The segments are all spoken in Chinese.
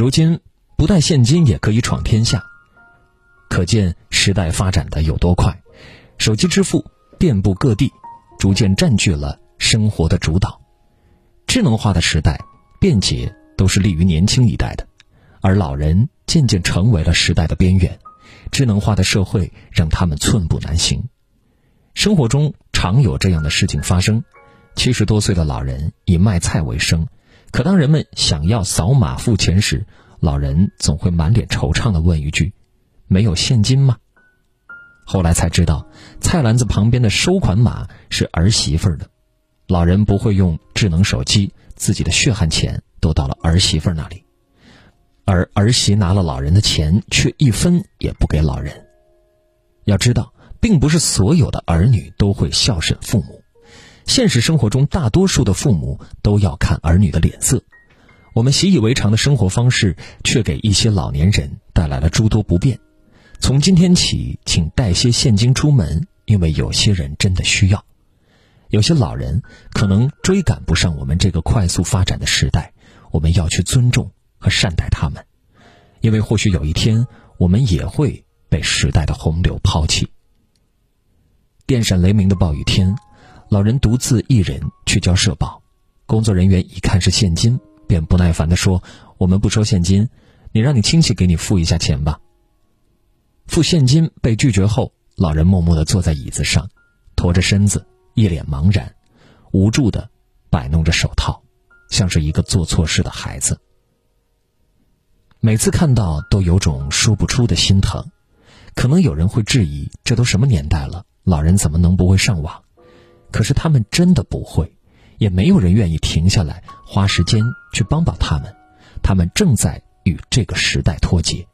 如今不带现金也可以闯天下，可见时代发展的有多快。手机支付遍布各地，逐渐占据了生活的主导。智能化的时代，便捷都是利于年轻一代的，而老人渐渐成为了时代的边缘。智能化的社会让他们寸步难行。生活中常有这样的事情发生：七十多岁的老人以卖菜为生，可当人们想要扫码付钱时，老人总会满脸惆怅地问一句：“没有现金吗？”后来才知道，菜篮子旁边的收款码是儿媳妇儿的。老人不会用智能手机，自己的血汗钱都到了儿媳妇儿那里，而儿媳拿了老人的钱，却一分也不给老人。要知道，并不是所有的儿女都会孝顺父母，现实生活中大多数的父母都要看儿女的脸色。我们习以为常的生活方式，却给一些老年人带来了诸多不便。从今天起，请带些现金出门，因为有些人真的需要。有些老人可能追赶不上我们这个快速发展的时代，我们要去尊重和善待他们，因为或许有一天我们也会被时代的洪流抛弃。电闪雷鸣的暴雨天，老人独自一人去交社保，工作人员一看是现金，便不耐烦地说：“我们不收现金，你让你亲戚给你付一下钱吧。”付现金被拒绝后，老人默默地坐在椅子上，驼着身子。一脸茫然，无助的摆弄着手套，像是一个做错事的孩子。每次看到，都有种说不出的心疼。可能有人会质疑：这都什么年代了，老人怎么能不会上网？可是他们真的不会，也没有人愿意停下来花时间去帮帮他们。他们正在与这个时代脱节。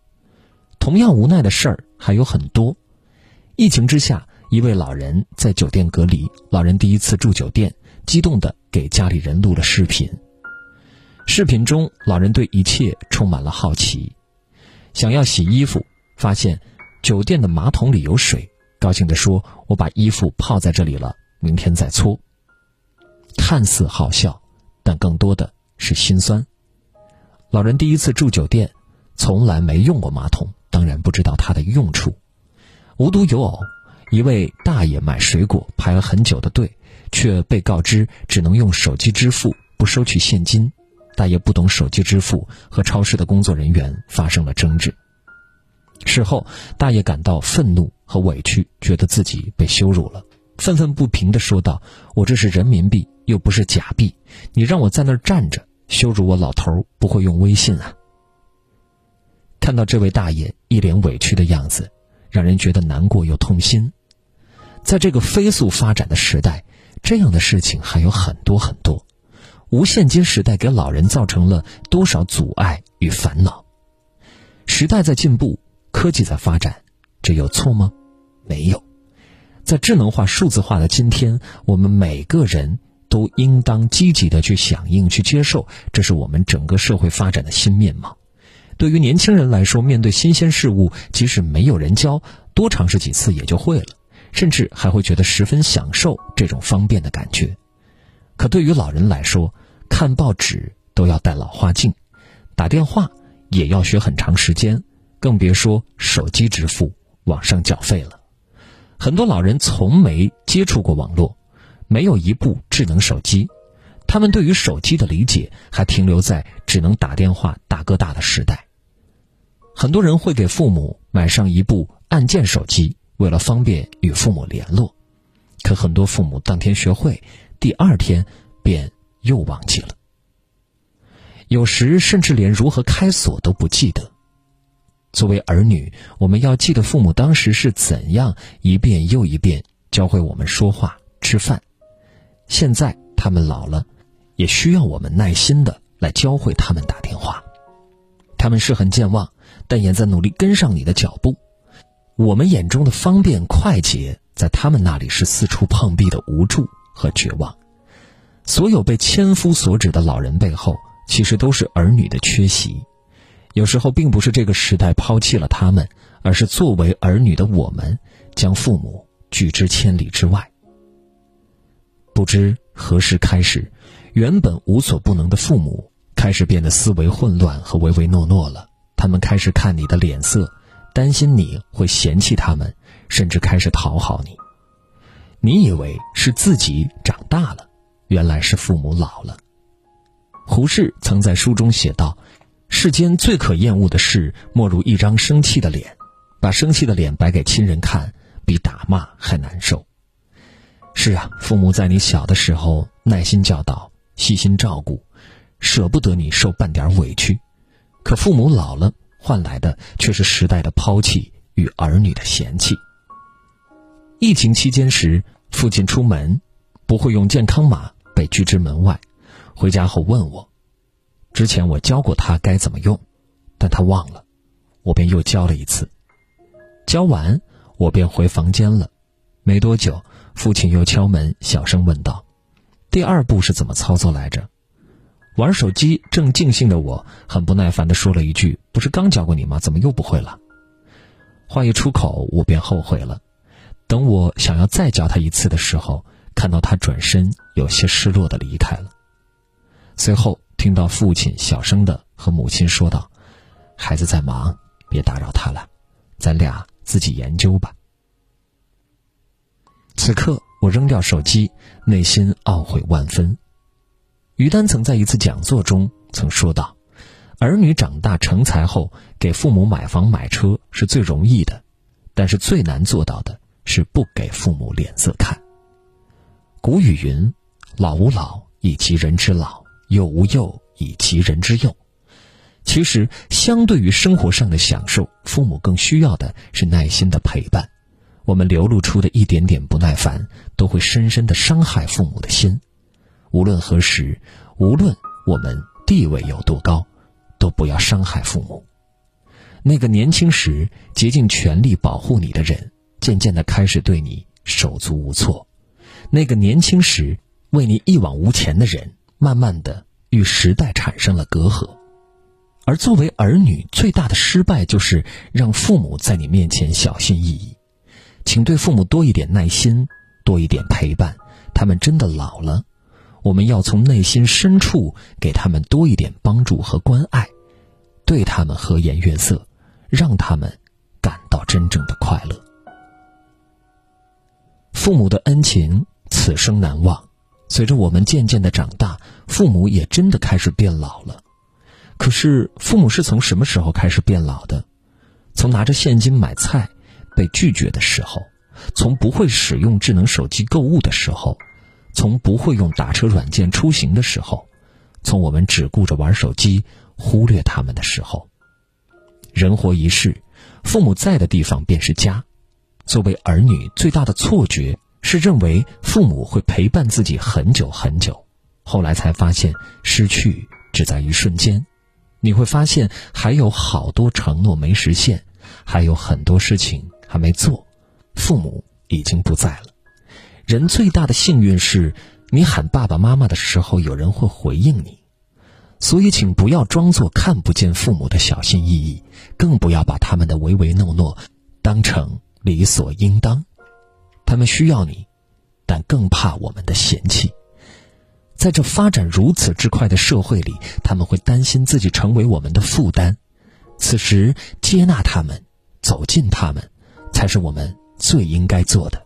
同样无奈的事儿还有很多。疫情之下。一位老人在酒店隔离，老人第一次住酒店，激动地给家里人录了视频。视频中，老人对一切充满了好奇，想要洗衣服，发现酒店的马桶里有水，高兴地说：“我把衣服泡在这里了，明天再搓。”看似好笑，但更多的是心酸。老人第一次住酒店，从来没用过马桶，当然不知道它的用处。无独有偶。一位大爷买水果排了很久的队，却被告知只能用手机支付，不收取现金。大爷不懂手机支付，和超市的工作人员发生了争执。事后，大爷感到愤怒和委屈，觉得自己被羞辱了，愤愤不平地说道：“我这是人民币，又不是假币，你让我在那儿站着，羞辱我老头不会用微信啊！”看到这位大爷一脸委屈的样子，让人觉得难过又痛心。在这个飞速发展的时代，这样的事情还有很多很多。无现金时代给老人造成了多少阻碍与烦恼？时代在进步，科技在发展，这有错吗？没有。在智能化、数字化的今天，我们每个人都应当积极的去响应、去接受，这是我们整个社会发展的新面貌。对于年轻人来说，面对新鲜事物，即使没有人教，多尝试几次也就会了。甚至还会觉得十分享受这种方便的感觉，可对于老人来说，看报纸都要戴老花镜，打电话也要学很长时间，更别说手机支付、网上缴费了。很多老人从没接触过网络，没有一部智能手机，他们对于手机的理解还停留在只能打电话大哥大的时代。很多人会给父母买上一部按键手机。为了方便与父母联络，可很多父母当天学会，第二天便又忘记了。有时甚至连如何开锁都不记得。作为儿女，我们要记得父母当时是怎样一遍又一遍教会我们说话、吃饭。现在他们老了，也需要我们耐心的来教会他们打电话。他们是很健忘，但也在努力跟上你的脚步。我们眼中的方便快捷，在他们那里是四处碰壁的无助和绝望。所有被千夫所指的老人背后，其实都是儿女的缺席。有时候，并不是这个时代抛弃了他们，而是作为儿女的我们，将父母拒之千里之外。不知何时开始，原本无所不能的父母开。始变得思维混乱和唯唯诺诺了。他们开始看你的脸色，担心你会嫌弃他们，甚至开始讨好你。你以为是自己长大了，原来是父母老了。胡适曾在书中写道：“世间最可厌恶的事，莫如一张生气的脸。把生气的脸摆给亲人看，比打骂还难受。”是啊，父母在你小的时候耐心教导、细心照顾，舍不得你受半点委屈。可父母老了，换来的却是时代的抛弃与儿女的嫌弃。疫情期间时，父亲出门不会用健康码，被拒之门外。回家后问我，之前我教过他该怎么用，但他忘了，我便又教了一次。教完，我便回房间了。没多久。父亲又敲门，小声问道：“第二步是怎么操作来着？”玩手机正尽兴的我，很不耐烦地说了一句：“不是刚教过你吗？怎么又不会了？”话一出口，我便后悔了。等我想要再教他一次的时候，看到他转身，有些失落地离开了。随后听到父亲小声地和母亲说道：“孩子在忙，别打扰他了，咱俩自己研究吧。”此刻，我扔掉手机，内心懊悔万分。于丹曾在一次讲座中曾说道：“儿女长大成才后，给父母买房买车是最容易的，但是最难做到的是不给父母脸色看。”古语云：“老吾老以及人之老，幼吾幼以及人之幼。”其实，相对于生活上的享受，父母更需要的是耐心的陪伴。我们流露出的一点点不耐烦，都会深深的伤害父母的心。无论何时，无论我们地位有多高，都不要伤害父母。那个年轻时竭尽全力保护你的人，渐渐的开始对你手足无措；那个年轻时为你一往无前的人，慢慢的与时代产生了隔阂。而作为儿女，最大的失败就是让父母在你面前小心翼翼。请对父母多一点耐心，多一点陪伴。他们真的老了，我们要从内心深处给他们多一点帮助和关爱，对他们和颜悦色，让他们感到真正的快乐。父母的恩情，此生难忘。随着我们渐渐的长大，父母也真的开始变老了。可是，父母是从什么时候开始变老的？从拿着现金买菜。被拒绝的时候，从不会使用智能手机购物的时候，从不会用打车软件出行的时候，从我们只顾着玩手机，忽略他们的时候。人活一世，父母在的地方便是家。作为儿女，最大的错觉是认为父母会陪伴自己很久很久，后来才发现失去只在一瞬间。你会发现还有好多承诺没实现，还有很多事情。还没做，父母已经不在了。人最大的幸运是，你喊爸爸妈妈的时候，有人会回应你。所以，请不要装作看不见父母的小心翼翼，更不要把他们的唯唯诺诺当成理所应当。他们需要你，但更怕我们的嫌弃。在这发展如此之快的社会里，他们会担心自己成为我们的负担。此时，接纳他们，走进他们。才是我们最应该做的。